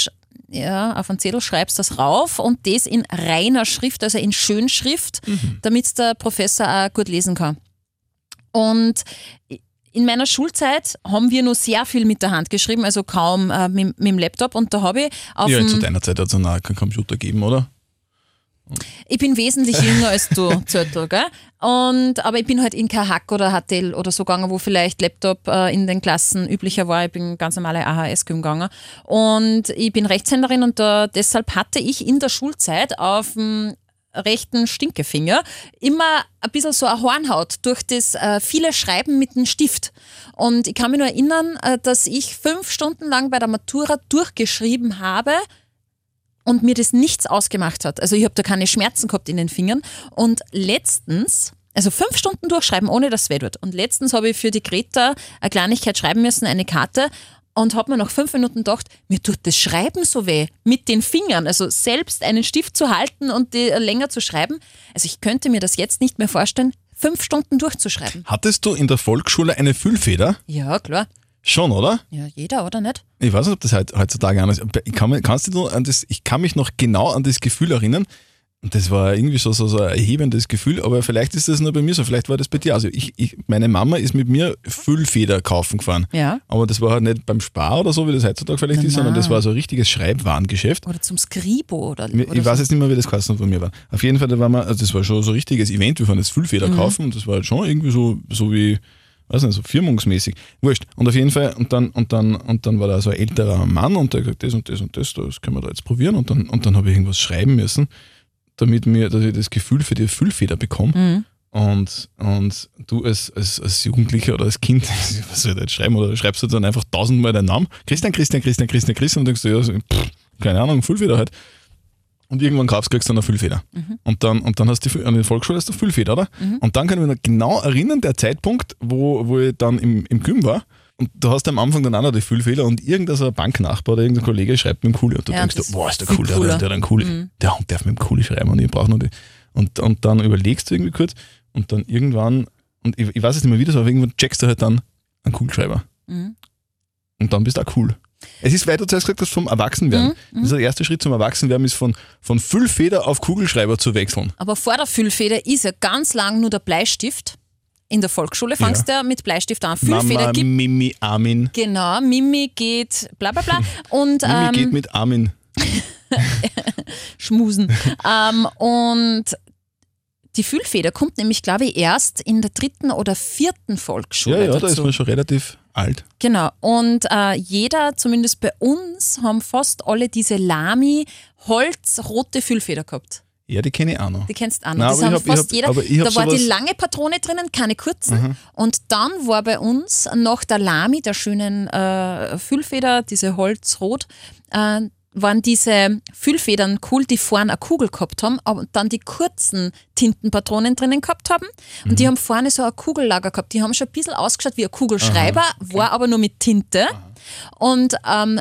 ja, auf einen Zettel schreibst das rauf und das in reiner Schrift, also in Schönschrift, damit der Professor auch gut lesen kann. Und in meiner Schulzeit haben wir nur sehr viel mit der Hand geschrieben, also kaum äh, mit, mit dem Laptop. Und da habe ich auf Ja, zu deiner Zeit hat es noch keinen Computer gegeben, oder? Ich bin wesentlich jünger als du, *laughs* Zörtel, gell? Und, aber ich bin halt in kein Hack oder HTL oder so gegangen, wo vielleicht Laptop äh, in den Klassen üblicher war. Ich bin ganz normale AHS gegangen. Und ich bin Rechtshänderin und da, deshalb hatte ich in der Schulzeit auf dem rechten Stinkefinger immer ein bisschen so eine Hornhaut durch das äh, viele Schreiben mit dem Stift. Und ich kann mich nur erinnern, äh, dass ich fünf Stunden lang bei der Matura durchgeschrieben habe, und mir das nichts ausgemacht hat. Also ich habe da keine Schmerzen gehabt in den Fingern. Und letztens, also fünf Stunden durchschreiben, ohne dass es weh tut. Und letztens habe ich für die Greta eine Kleinigkeit schreiben müssen, eine Karte. Und habe mir nach fünf Minuten gedacht, mir tut das Schreiben so weh mit den Fingern. Also selbst einen Stift zu halten und die länger zu schreiben. Also ich könnte mir das jetzt nicht mehr vorstellen, fünf Stunden durchzuschreiben. Hattest du in der Volksschule eine Füllfeder? Ja, klar. Schon, oder? Ja, jeder, oder nicht? Ich weiß nicht, ob das heut- heutzutage anders ist. Ich kann, mich- kannst du an das, ich kann mich noch genau an das Gefühl erinnern. Und das war irgendwie so, so, so ein erhebendes Gefühl, aber vielleicht ist das nur bei mir so, vielleicht war das bei dir. Also ich, ich, meine Mama ist mit mir Füllfeder kaufen gefahren. Ja. Aber das war halt nicht beim Spar oder so, wie das heutzutage vielleicht Na, ist, sondern das war so ein richtiges Schreibwarengeschäft. Oder zum Skribo oder, Ich oder weiß so. jetzt nicht mehr, wie das Kasten von mir war. Auf jeden Fall, da war man, also das war schon so ein richtiges Event, wir fahren jetzt Füllfeder Mhm. kaufen und das war halt schon irgendwie so, so wie, weiß nicht, so firmungsmäßig. Wurscht. Und auf jeden Fall, und dann, und dann, und dann war da so ein älterer Mann und der hat gesagt, das und das und das, das können wir da jetzt probieren. Und dann, und dann habe ich irgendwas schreiben müssen, damit mir, dass ich das Gefühl für die Füllfeder bekomme. Mhm. Und, und du als, als, als Jugendlicher oder als Kind, *laughs* was soll ich da jetzt schreiben? Oder schreibst du dann einfach tausendmal deinen Namen? Christian, Christian, Christian, Christian, Christian und denkst du, ja, pff, keine Ahnung, Füllfeder halt. Und irgendwann kaufst kriegst du dann eine Füllfeder. Und dann, und dann hast du an der Volksschule hast du Füllfeder, oder? Und dann kann ich mich noch genau erinnern, der Zeitpunkt, wo, wo ich dann im, im Gym war. Und du hast am Anfang dann auch noch die Füllfeder und irgendein so Banknachbar oder irgendein Kollege schreibt mit dem Kuli. Und du Ja, denkst, boah, ist der cool, der, der, der hat einen Kuli. Der Hund darf mit dem Kuli schreiben und ich brauche noch die. Und, und dann überlegst du irgendwie kurz und dann irgendwann, und ich, ich weiß es nicht mehr wie das, aber irgendwann checkst du halt dann einen Kugelschreiber. Mhm. Und dann bist du auch cool. Es ist, weil du zuerst gesagt hast, vom Erwachsenwerden. Mhm, Das ist der erste Schritt zum Erwachsenwerden, ist von, von Füllfeder auf Kugelschreiber zu wechseln. Aber vor der Füllfeder ist ja ganz lang nur der Bleistift. In der Volksschule fangst du ja mit Bleistift an. Füllfeder Mama, gibt. Mimi, Armin. Genau, Mimi geht bla bla bla. *laughs* Und Mimi ähm, geht mit Armin. *laughs* schmusen. ähm, und die Füllfeder kommt nämlich, glaube ich, erst in der dritten oder vierten Volksschule Ja, ja, da ist dazu. man schon relativ alt. Genau. Und äh, jeder, zumindest bei uns, haben fast alle diese Lami holzrote Füllfeder gehabt. Ja, die kenne ich auch noch. Die kennst du auch noch. Nein, das haben hab- fast hab- jeder. da war die lange Patrone drinnen, keine kurzen. Und dann war bei uns nach der Lami, der schönen äh, Füllfeder, diese Holzrot, äh, waren diese Füllfedern cool, die vorne eine Kugel gehabt haben, aber dann die kurzen Tintenpatronen drinnen gehabt haben. Und Mhm. die haben vorne so ein Kugellager gehabt. Die haben schon ein bisschen ausgeschaut wie ein Kugelschreiber, war aber nur mit Tinte. Und ähm,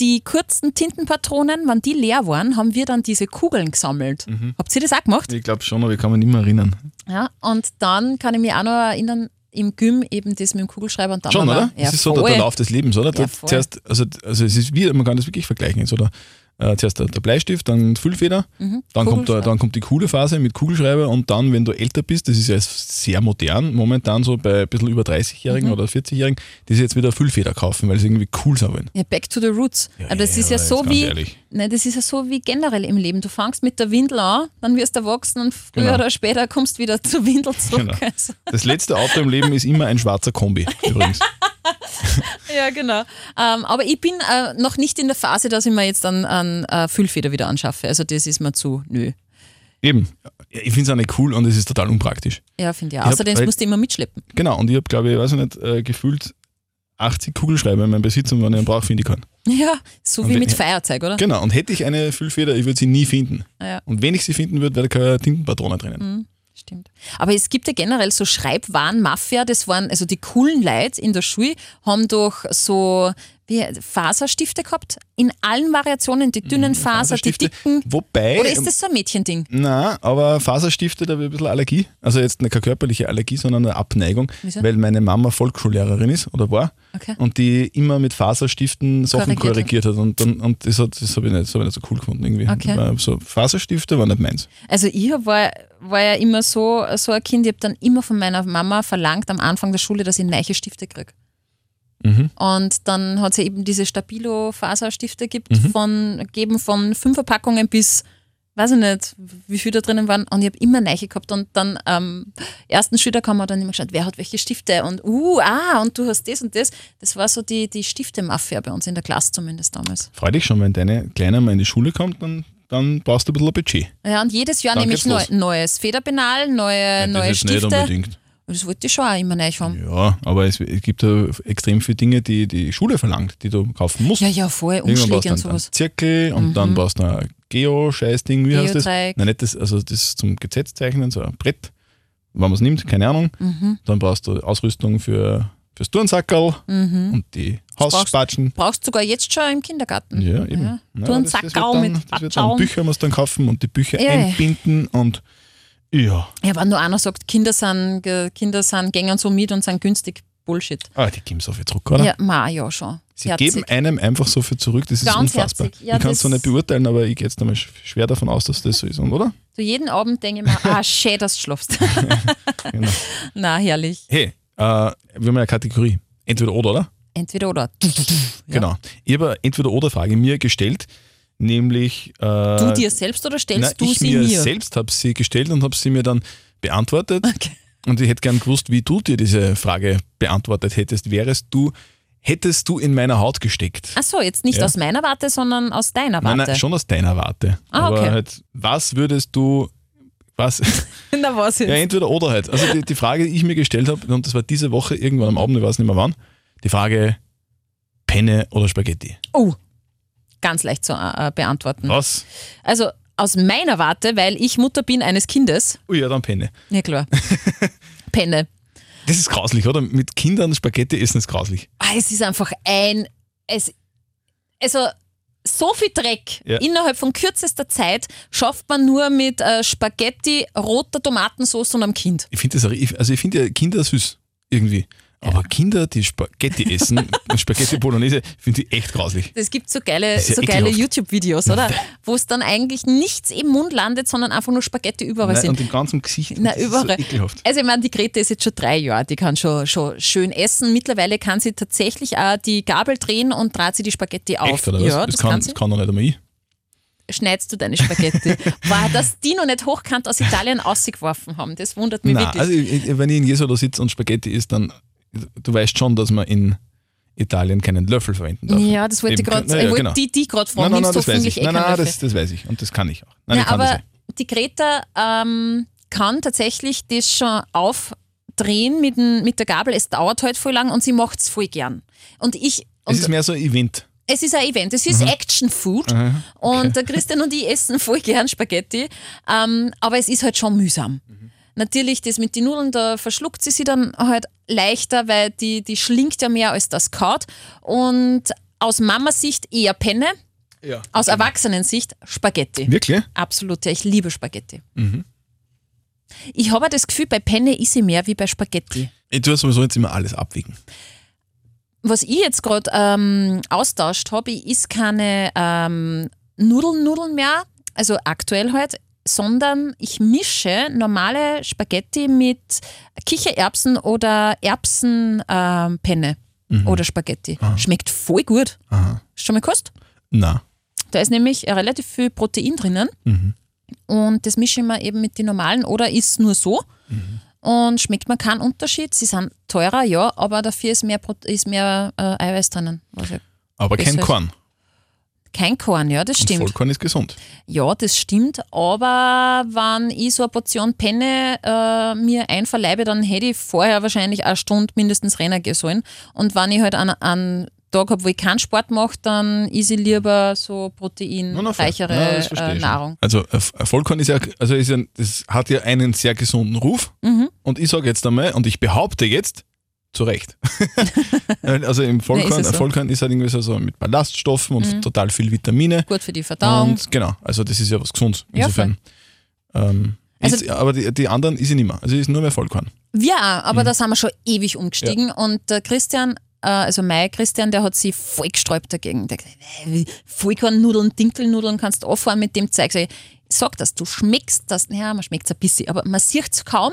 die kurzen Tintenpatronen, wenn die leer waren, haben wir dann diese Kugeln gesammelt. Mhm. Habt ihr das auch gemacht? Ich glaube schon, aber ich kann mich nicht mehr erinnern. Ja, und dann kann ich mich auch noch erinnern, im Gym eben das mit dem Kugelschreiber und dann Schon, oder? ja, das ist so der, der Lauf des Lebens, oder? Ja, Der- zuerst, also, also es ist wie, man kann das wirklich vergleichen jetzt, oder? Äh, zuerst der, der Bleistift, dann Füllfeder, Mhm. dann, kommt der, dann kommt die coole Phase mit Kugelschreiber und dann, wenn du älter bist, das ist ja sehr modern, momentan so bei ein bisschen über 30-Jährigen Mhm. oder 40-Jährigen, die sich jetzt wieder Füllfeder kaufen, weil sie irgendwie cool sein wollen. Ja, back to the roots. Aber das ja, ist ja so wie, nein, das ist ja so wie generell im Leben. Du fängst mit der Windel an, dann wirst du erwachsen und früher Genau. oder später kommst du wieder *laughs* zur Windel zurück. Genau. Also, Das letzte Auto im Leben ist immer ein schwarzer Kombi, *laughs* übrigens. *laughs* ja, genau. Ähm, aber ich bin äh, noch nicht in der Phase, dass ich mir jetzt dann an äh, Füllfeder wieder anschaffe. Also das ist mir zu, nö. Eben. Ich finde es auch nicht cool und es ist total unpraktisch. Ja, finde ich auch. Ich Außerdem musst du immer mitschleppen. Genau, und ich habe, glaube ich, weiß ich nicht, äh, gefühlt 80 Kugelschreiber in meinem Besitz und wenn ich einen brauche, finde ich keinen. Ja, so Und wie mit Feuerzeug, oder? Genau, und hätte ich eine Füllfeder, ich würde sie nie finden. Ja. Und wenn ich sie finden würde, wäre da keine Tintenpatrone drinnen. Stimmt. Aber es gibt ja generell so Schreibwaren-Mafia, das waren, also die coolen Leute in der Schule haben doch so wie, Faserstifte gehabt, in allen Variationen, die dünnen Faser, die Mhm, dicken. Wobei, Oder ist das so ein Mädchending? na, aber Faserstifte, da habe ich ein bisschen Allergie. Also jetzt eine keine körperliche Allergie, sondern eine Abneigung, Wieso? weil meine Mama Volksschullehrerin ist oder war Okay. und die immer mit Faserstiften Sachen Korrigiert korrigiert, hat. Und, dann, und das, hat- das habe ich, nicht- das hab ich nicht so cool gefunden irgendwie. Okay. So Faserstifte war nicht meins. Also ich war, war ja immer so, so ein Kind, ich habe dann immer von meiner Mama verlangt am Anfang der Schule, dass ich neue Stifte kriege. Mhm. Und dann hat es ja eben diese Stabilo-Faserstifte gibt Mhm. von, gegeben von fünf Verpackungen bis, weiß ich nicht, wie viel da drinnen waren. Und ich habe immer neue gehabt. Und dann am ersten Schüler haben wir dann immer geschaut, wer hat welche Stifte. Und uh, ah, und du hast das und das. Das war so die, die Stifte-Mafia bei uns in der Klasse zumindest damals. Freu dich schon, wenn deine Kleine mal in die Schule kommt, dann, dann brauchst du ein bisschen ein Budget. Ja, und jedes Jahr Dann nehme ich neu, neues Federpenal, neue, neue das ist nicht Stifte. unbedingt. Das wollte ich schon auch immer neu haben. Ja, aber es, gibt ja extrem viele Dinge, die die Schule verlangt, die du kaufen musst. Ja, ja, voll, brauchst Umschläge und einen, einen sowas. Zirkel und dann brauchst du ein Geo-Scheiß-Ding, wie heißt das? Nein, nicht das, also das zum Gesetzzeichnen, so ein Brett, wenn man es nimmt, keine Ahnung. Mhm. Dann brauchst du Ausrüstung für, fürs Turnsackerl und die Hausspatschen. Brauchst sogar jetzt schon im Kindergarten. Ja, eben. Ja. Ja, Du einen das- das wird Sackerl dann- mit Patschaulen. Bücher musst du dann kaufen und die Bücher ja. einbinden und ja. Ja, wenn nur einer sagt, Kinder sind, Kinder sind, gängen so mit und sind günstig, Bullshit. Ah, die geben so viel zurück, oder? Ja, ma, ja schon. Sie Herzig. geben einem einfach so viel zurück, das ist Ganz unfassbar. Ja, ich kann es zwar nicht beurteilen, aber ich gehe jetzt einmal sch- schwer davon aus, dass das so ist, oder? So jeden Abend denke ich mir, ah, *laughs* schön, dass du schlafst. *laughs* Genau. Na, herrlich. Hey, äh, wir haben eine Kategorie. Entweder oder, oder? Entweder oder. Genau. Ich habe eine Entweder-oder-Frage mir gestellt, nämlich. Äh, Du dir selbst oder stellst na, du ich sie mir, mir? selbst habe sie gestellt und habe sie mir dann beantwortet. Okay. Und ich hätte gern gewusst, wie du dir diese Frage beantwortet hättest. Wärest du, hättest du in meiner Haut gesteckt? Ach so, jetzt nicht Ja. aus meiner Warte, sondern aus deiner Warte. Nein, nein, schon aus deiner Warte. Ah, Aber okay. halt, was würdest du, was, *laughs* Na, was jetzt? ja, entweder oder halt. Also die, die Frage, die ich mir gestellt habe, und das war diese Woche irgendwann am Abend, ich weiß nicht mehr wann, die Frage, Penne oder Spaghetti? Oh, ganz leicht zu äh, beantworten. Was? Also aus meiner Warte, weil ich Mutter bin eines Kindes. Oh ja, dann Penne. Ja, klar. *laughs* Penne. Das ist grauslich, oder? Mit Kindern Spaghetti essen ist grauslich. Ah, es ist einfach ein. Es, also, so viel Dreck Ja. innerhalb von kürzester Zeit schafft man nur mit äh, Spaghetti, roter Tomatensauce und einem Kind. Ich finde das, also ich finde ja Kinder süß irgendwie. Aber Kinder, die Spaghetti essen, *laughs* Spaghetti Bolognese, finde ich echt grauslich. Es gibt so geile, ja so geile. YouTube-Videos, oder? Wo es dann eigentlich nichts im Mund landet, sondern einfach nur Spaghetti überall Nein, sind. und im ganzen Gesicht. Na, überall. So ekelhaft. Also ich meine, die Grete ist jetzt schon drei Jahre, die kann schon, schon schön essen. Mittlerweile kann sie tatsächlich auch die Gabel drehen und dreht sie die Spaghetti auf. Echt, oder was? Ja, das, das, kann, kann sie. das kann doch nicht einmal ich. Schneidest du deine Spaghetti. *laughs* War das die noch nicht hochkant aus Italien ausgeworfen haben? Das wundert mich Nein, wirklich. also wenn ich in Jesolo sitze und Spaghetti isst, dann, du weißt schon, dass man in Italien keinen Löffel verwenden darf. ja, das wollte ich Eben, gerade na ja, ich wollte genau. die, die gerade Nein, fragen. nein, nein, Nimmst das weiß ich. eh Nein, nein, das, das weiß ich. Und das kann ich auch. Nein, Ja, ich aber die Greta ähm, kann tatsächlich das schon aufdrehen mit, dem- mit der Gabel. Es dauert halt voll lang und sie macht es voll gern. Und ich. Und Es ist mehr so ein Event. es ist ein Event, es ist Action Food und der Christian und ich essen voll gern Spaghetti, ähm, aber es ist halt schon mühsam. Natürlich, das mit den Nudeln, da verschluckt sie sie dann halt leichter, weil die, die schlingt ja mehr als das kaut. Und aus Mamas-Sicht eher Penne, Ja. aus Erwachsenen-Sicht Spaghetti. Wirklich? Absolut, ja, ich liebe Spaghetti. Ich habe auch das Gefühl, bei Penne ist sie mehr wie bei Spaghetti. Ich tue sowieso jetzt immer alles abwiegen. Was ich jetzt gerade ähm, austauscht habe, ich is keine ähm, Nudeln, Nudeln mehr, also aktuell halt, sondern ich mische normale Spaghetti mit Kichererbsen oder Erbsenpenne ähm, Penne oder Spaghetti. Schmeckt voll gut. Aha. Schon mal gekostet? Na. Da ist nämlich relativ viel Protein drinnen. Und das mische ich mir eben mit den normalen oder ist nur so. Und schmeckt man keinen Unterschied. Sie sind teurer, ja, aber dafür ist mehr, Prote- ist mehr äh, Eiweiß drinnen. Also Aber kein Korn. Kein Korn, ja, das Und stimmt. Vollkorn ist gesund. Ja, das stimmt, aber wenn ich so eine Portion Penne äh, mir einverleibe, dann hätte ich vorher wahrscheinlich eine Stunde mindestens rennen gehen sollen. Und wenn ich halt einen, einen Tag habe, wo ich keinen Sport mache, dann is ich lieber so proteinreichere Ja, äh. Nahrung. Also äh, Vollkorn ist ja, also ist ja, das hat ja einen sehr gesunden Ruf. Mhm. Und ich sage jetzt einmal, und ich behaupte jetzt, zu Recht. *laughs* also im Vollkorn, Ja, ist es so. Mhm. Vollkorn ist halt irgendwie so, so mit Ballaststoffen und total viel Vitamine. Gut für die Verdauung. Und genau, also das ist ja was Gesundes. Ja, Insofern. ähm, Also- ist, aber die, die anderen ist ich nicht mehr. Also ist nur mehr Vollkorn. Auch, aber Mhm. da sind wir schon ewig umgestiegen. Und der Christian, äh, also mein Christian, der hat sich voll gesträubt dagegen. Der gesagt, "Äh, Vollkornnudeln, Dinkelnudeln kannst du auffahren mit dem Zeug. Sag sag das, du schmeckst das, ja, man schmeckt es ein bisschen, aber man sieht es kaum.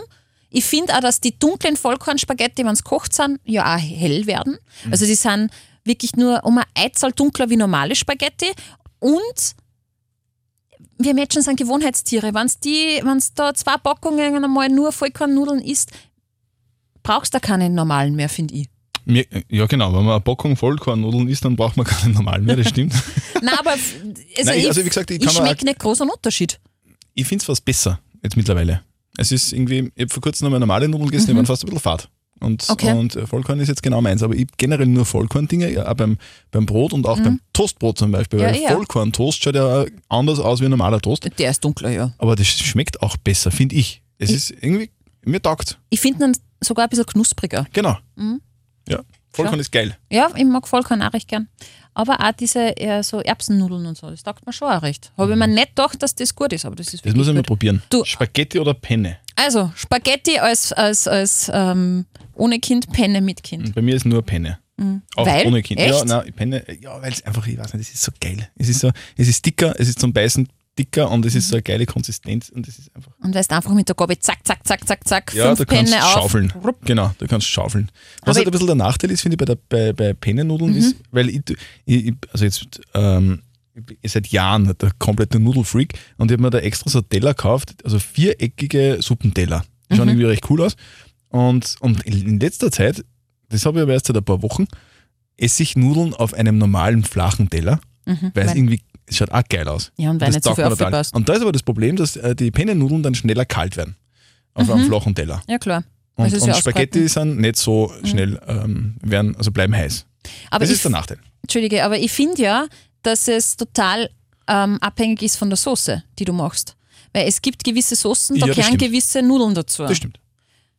Ich finde auch, dass die dunklen Vollkornspaghetti, wenn sie kocht sind, ja auch hell werden. Mhm. Also die sind wirklich nur um ein Eizahl dunkler wie normale Spaghetti. Und wir Menschen sind Gewohnheitstiere. Wenn die, wenn's da zwei Packungen einmal nur Vollkornnudeln isst, brauchst du keine normalen mehr, finde ich. Ja genau, wenn man eine Packung Vollkornnudeln isst, dann braucht man keine normalen mehr, das stimmt. *laughs* Nein, aber *laughs* also, Nein, ich, also wie gesagt, ich ich, schmecke nicht großen Unterschied. ich finde es fast besser jetzt mittlerweile. Es ist irgendwie, ich habe vor kurzem noch mal normale Nudeln gegessen, die waren fast ein bisschen fad. Und, Mhm. Okay. und äh, Vollkorn ist jetzt genau meins. Aber ich generell nur Vollkorn-Dinge, ja, auch beim, beim Brot und auch beim Toastbrot zum Beispiel. Mhm. Ja, weil ja. Vollkorn-Toast schaut ja anders aus wie ein normaler Toast. Der ist dunkler, ja. Aber das schmeckt auch besser, finde ich. Es Ich- ist irgendwie, mir taugt. Ich finde ihn sogar ein bisschen knuspriger. Genau. Mhm. Ja, Vollkorn ist geil. Ja, ich mag Vollkorn auch recht gern. Aber auch diese eher so Erbsennudeln und so, das taugt mir schon auch recht. Habe ich mir nicht gedacht, dass das gut ist, aber das ist Das muss ich mal gut. probieren. Du- Spaghetti oder Penne? Also, Spaghetti als, als, als ähm, ohne Kind, Penne mit Kind. Bei mir ist nur Penne. Auch Mhm. Weil? ohne Kind. Ja, Echt? nein, Penne, ja, weil es einfach, ich weiß nicht, es ist so geil. Es ist so, es ist dicker, es ist zum Beißen dicker und es ist so eine geile Konsistenz und es ist einfach. Und weißt einfach mit der Gabel zack, zack, zack, zack, zack, Ja, fünf du kannst Penne auf. schaufeln. Rupp. Genau, du kannst schaufeln. Was Aber halt ein bisschen der Nachteil ist, finde ich, bei, der, bei, bei Pennennudeln ist, Mhm. weil ich, ich, also jetzt, ähm, seit Jahren der komplette Nudelfreak und ich habe mir da extra so Teller gekauft, also viereckige Suppenteller. Die Mhm. schauen irgendwie recht cool aus. Und, und in letzter Zeit, das habe ich aber erst seit ein paar Wochen, esse ich Nudeln auf einem normalen flachen Teller, weil es Mhm. Weil- irgendwie, es schaut auch geil aus. Ja, und Das nicht so viel aufgepasst. Und da ist aber das Problem, dass äh, die Pennennudeln dann schneller kalt werden. Auf einem flachen Teller. Ja, klar. Und, und Spaghetti sind nicht so schnell, ähm, werden, also bleiben heiß. Aber das ist der Nachteil. Entschuldige, aber ich finde ja, dass es total ähm, abhängig ist von der Soße, die du machst. Weil es gibt gewisse Soßen, da Ja, gehören gewisse Nudeln dazu. Das stimmt.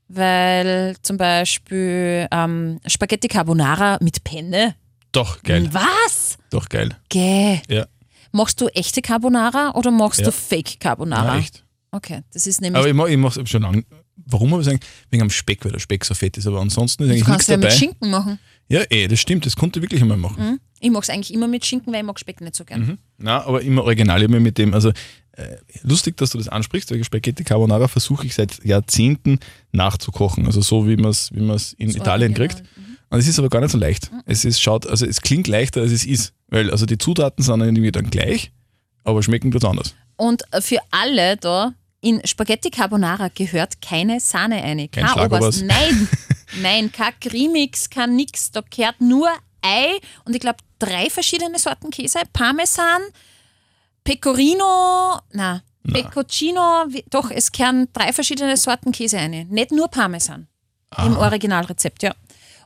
Weil zum Beispiel ähm, Spaghetti Carbonara mit Penne. Doch, geil. Was? Doch, geil. Gäh. Ja, Machst du echte Carbonara oder machst Ja. du Fake Carbonara? ja echt. Okay, das ist nämlich. Aber ich mache ich mach's schon lange. Warum habe ich sagen? Wegen am Speck, weil der Speck so fett ist. Aber ansonsten ist eigentlich kannst nichts du ja mit dabei. Schinken machen. Ja, eh, das stimmt. Das konnte ich wirklich einmal machen. Hm? Ich mag es eigentlich immer mit Schinken, weil ich mag Speck nicht so gern. Mhm. Na, aber immer original immer mit dem. Also äh, lustig, dass du das ansprichst, weil Spaghetti Carbonara versuche ich seit Jahrzehnten nachzukochen. Also so wie man es wie man's in So Italien original. kriegt. Und es ist aber gar nicht so leicht. Es ist, schaut, also es klingt leichter, als es ist. Weil also die Zutaten sind irgendwie dann gleich, aber schmecken ganz anders. Und für alle da, in Spaghetti Carbonara gehört keine Sahne rein. Kein Kein Oberst. Nein, *laughs* nein, kein Cremix, kein nix. Da gehört nur Ei und ich glaube drei verschiedene Sorten Käse. Parmesan, Pecorino, na, Pecorino, doch, es kehren drei verschiedene Sorten Käse rein. Nicht nur Parmesan. Im Originalrezept, ja.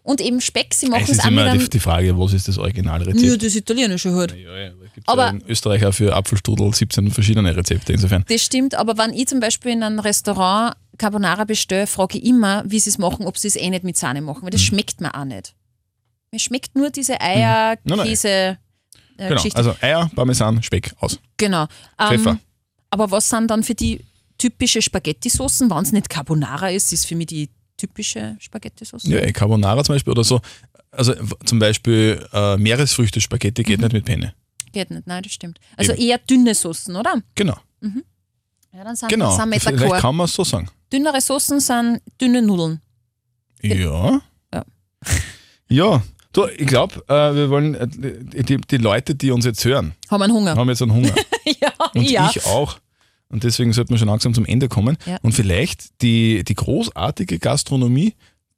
Und eben Speck, sie machen Es es ist auch immer die, die Frage, was ist das Originalrezept? Nur das Italienische halt. Ja, ja, es gibt Aber- in Österreich auch für Apfelstrudel 17 verschiedene Rezepte. Insofern. Das stimmt, aber wenn ich zum Beispiel in einem Restaurant Carbonara bestelle, frage ich immer, wie sie es machen, ob sie es eh nicht mit Sahne machen, weil das schmeckt mir auch nicht. Mir schmeckt nur diese Eier, Mhm. Nein, nein. Käse, äh, Genau. Geschichte. Also Eier, Parmesan, Speck, aus. genau. Pfeffer. Ähm, aber was sind dann für die typische Spaghetti-Soßen? Wenn es nicht Carbonara ist, ist für mich die typische Spaghetti-Soße. Ja, Carbonara zum Beispiel oder so. Also zum Beispiel äh, Meeresfrüchte-Spaghetti Mhm. geht nicht mit Penne. Geht nicht, nein, das stimmt. Also Eben. eher dünne Soßen, oder? Genau, Ja, dann sind, genau. sind wir Vielleicht kann man es so sagen. Dünnere Soßen sind dünne Nudeln. Ja. Ja. *laughs* Ja. Du, ich glaube, äh, wir wollen, äh, die, die Leute, die uns jetzt hören, Haben einen Hunger. haben jetzt einen Hunger. *laughs* ja, Und ja. ich auch. Und deswegen sollten wir schon langsam zum Ende kommen. Ja. Und vielleicht die, die großartige Gastronomie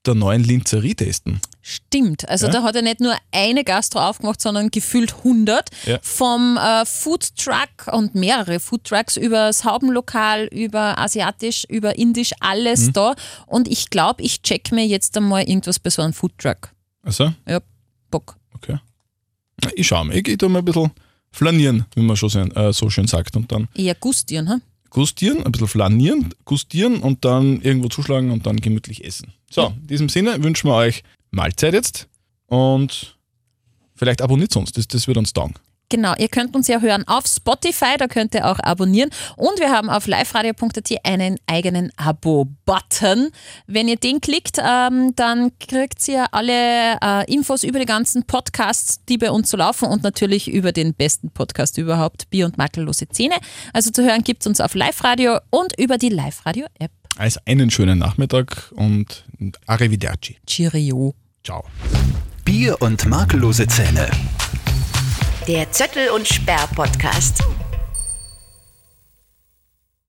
der neuen Linzerie testen. Stimmt. Also Ja. da hat er nicht nur eine Gastro aufgemacht, sondern gefühlt 100. Ja. Vom äh, Food Truck und mehrere Food Trucks über das Haubenlokal, über asiatisch, über indisch, alles Mhm. da. Und ich glaube, ich check mir jetzt einmal irgendwas bei so einem Food Truck. Also, Ja, Bock. okay. Ich schau mal, ich, ich tu mal ein bisschen flanieren, wie man schon so, äh, so schön sagt. Und dann Eher gustieren, ha? gustieren, ein bisschen flanieren, gustieren und dann irgendwo zuschlagen und dann gemütlich essen. So, in diesem Sinne wünschen wir euch Mahlzeit jetzt und vielleicht abonniert uns, das, das wird uns taugen. Genau, ihr könnt uns ja hören auf Spotify, da könnt ihr auch abonnieren. Und wir haben auf liveradio.at einen eigenen Abo-Button. Wenn ihr den klickt, ähm, dann kriegt ihr alle äh, Infos über die ganzen Podcasts, die bei uns so laufen und natürlich über den besten Podcast überhaupt, Bier und makellose Zähne. Also zu hören gibt es uns auf Live-Radio und über die Live-Radio-App. Also einen schönen Nachmittag und Arrivederci. Cheerio. Ciao. Bier und makellose Zähne. Der Zöttel und Sperr Podcast.